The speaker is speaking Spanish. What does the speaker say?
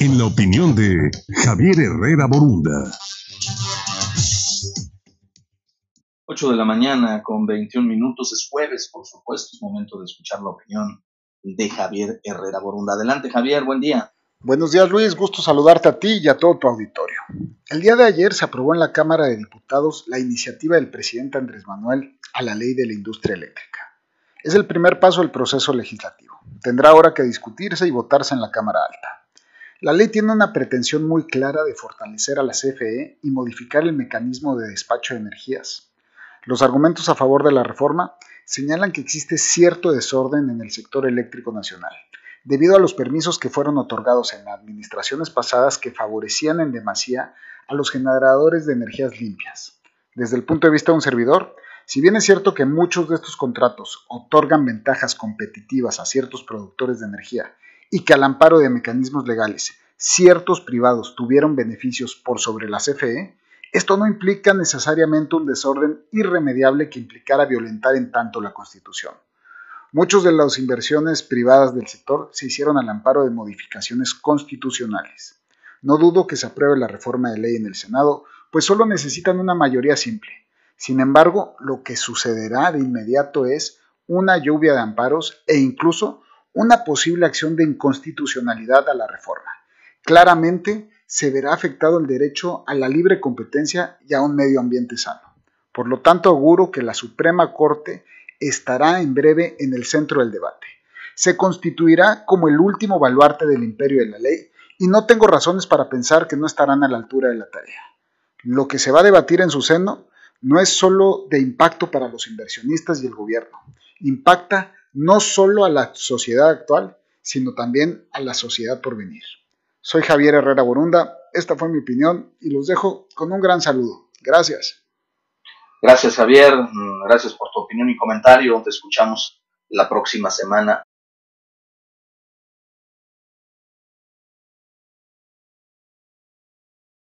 en la opinión de Javier Herrera Borunda. 8 de la mañana con 21 minutos, es jueves, por supuesto, es momento de escuchar la opinión de Javier Herrera Borunda. Adelante, Javier, buen día. Buenos días, Luis, gusto saludarte a ti y a todo tu auditorio. El día de ayer se aprobó en la Cámara de Diputados la iniciativa del presidente Andrés Manuel a la ley de la industria eléctrica. Es el primer paso del proceso legislativo. Tendrá ahora que discutirse y votarse en la Cámara Alta. La ley tiene una pretensión muy clara de fortalecer a la CFE y modificar el mecanismo de despacho de energías. Los argumentos a favor de la reforma señalan que existe cierto desorden en el sector eléctrico nacional, debido a los permisos que fueron otorgados en administraciones pasadas que favorecían en demasía a los generadores de energías limpias. Desde el punto de vista de un servidor, si bien es cierto que muchos de estos contratos otorgan ventajas competitivas a ciertos productores de energía y que al amparo de mecanismos legales ciertos privados tuvieron beneficios por sobre la CFE, esto no implica necesariamente un desorden irremediable que implicara violentar en tanto la Constitución. Muchas de las inversiones privadas del sector se hicieron al amparo de modificaciones constitucionales. No dudo que se apruebe la reforma de ley en el Senado, pues solo necesitan una mayoría simple, sin embargo, lo que sucederá de inmediato es una lluvia de amparos e incluso una posible acción de inconstitucionalidad a la reforma. Claramente se verá afectado el derecho a la libre competencia y a un medio ambiente sano. Por lo tanto, auguro que la Suprema Corte estará en breve en el centro del debate. Se constituirá como el último baluarte del imperio de la ley y no tengo razones para pensar que no estarán a la altura de la tarea. Lo que se va a debatir en su seno no es solo de impacto para los inversionistas y el gobierno, impacta no solo a la sociedad actual, sino también a la sociedad por venir. Soy Javier Herrera Borunda, esta fue mi opinión y los dejo con un gran saludo. Gracias. Gracias Javier, mm, gracias por tu opinión y comentario, te escuchamos la próxima semana.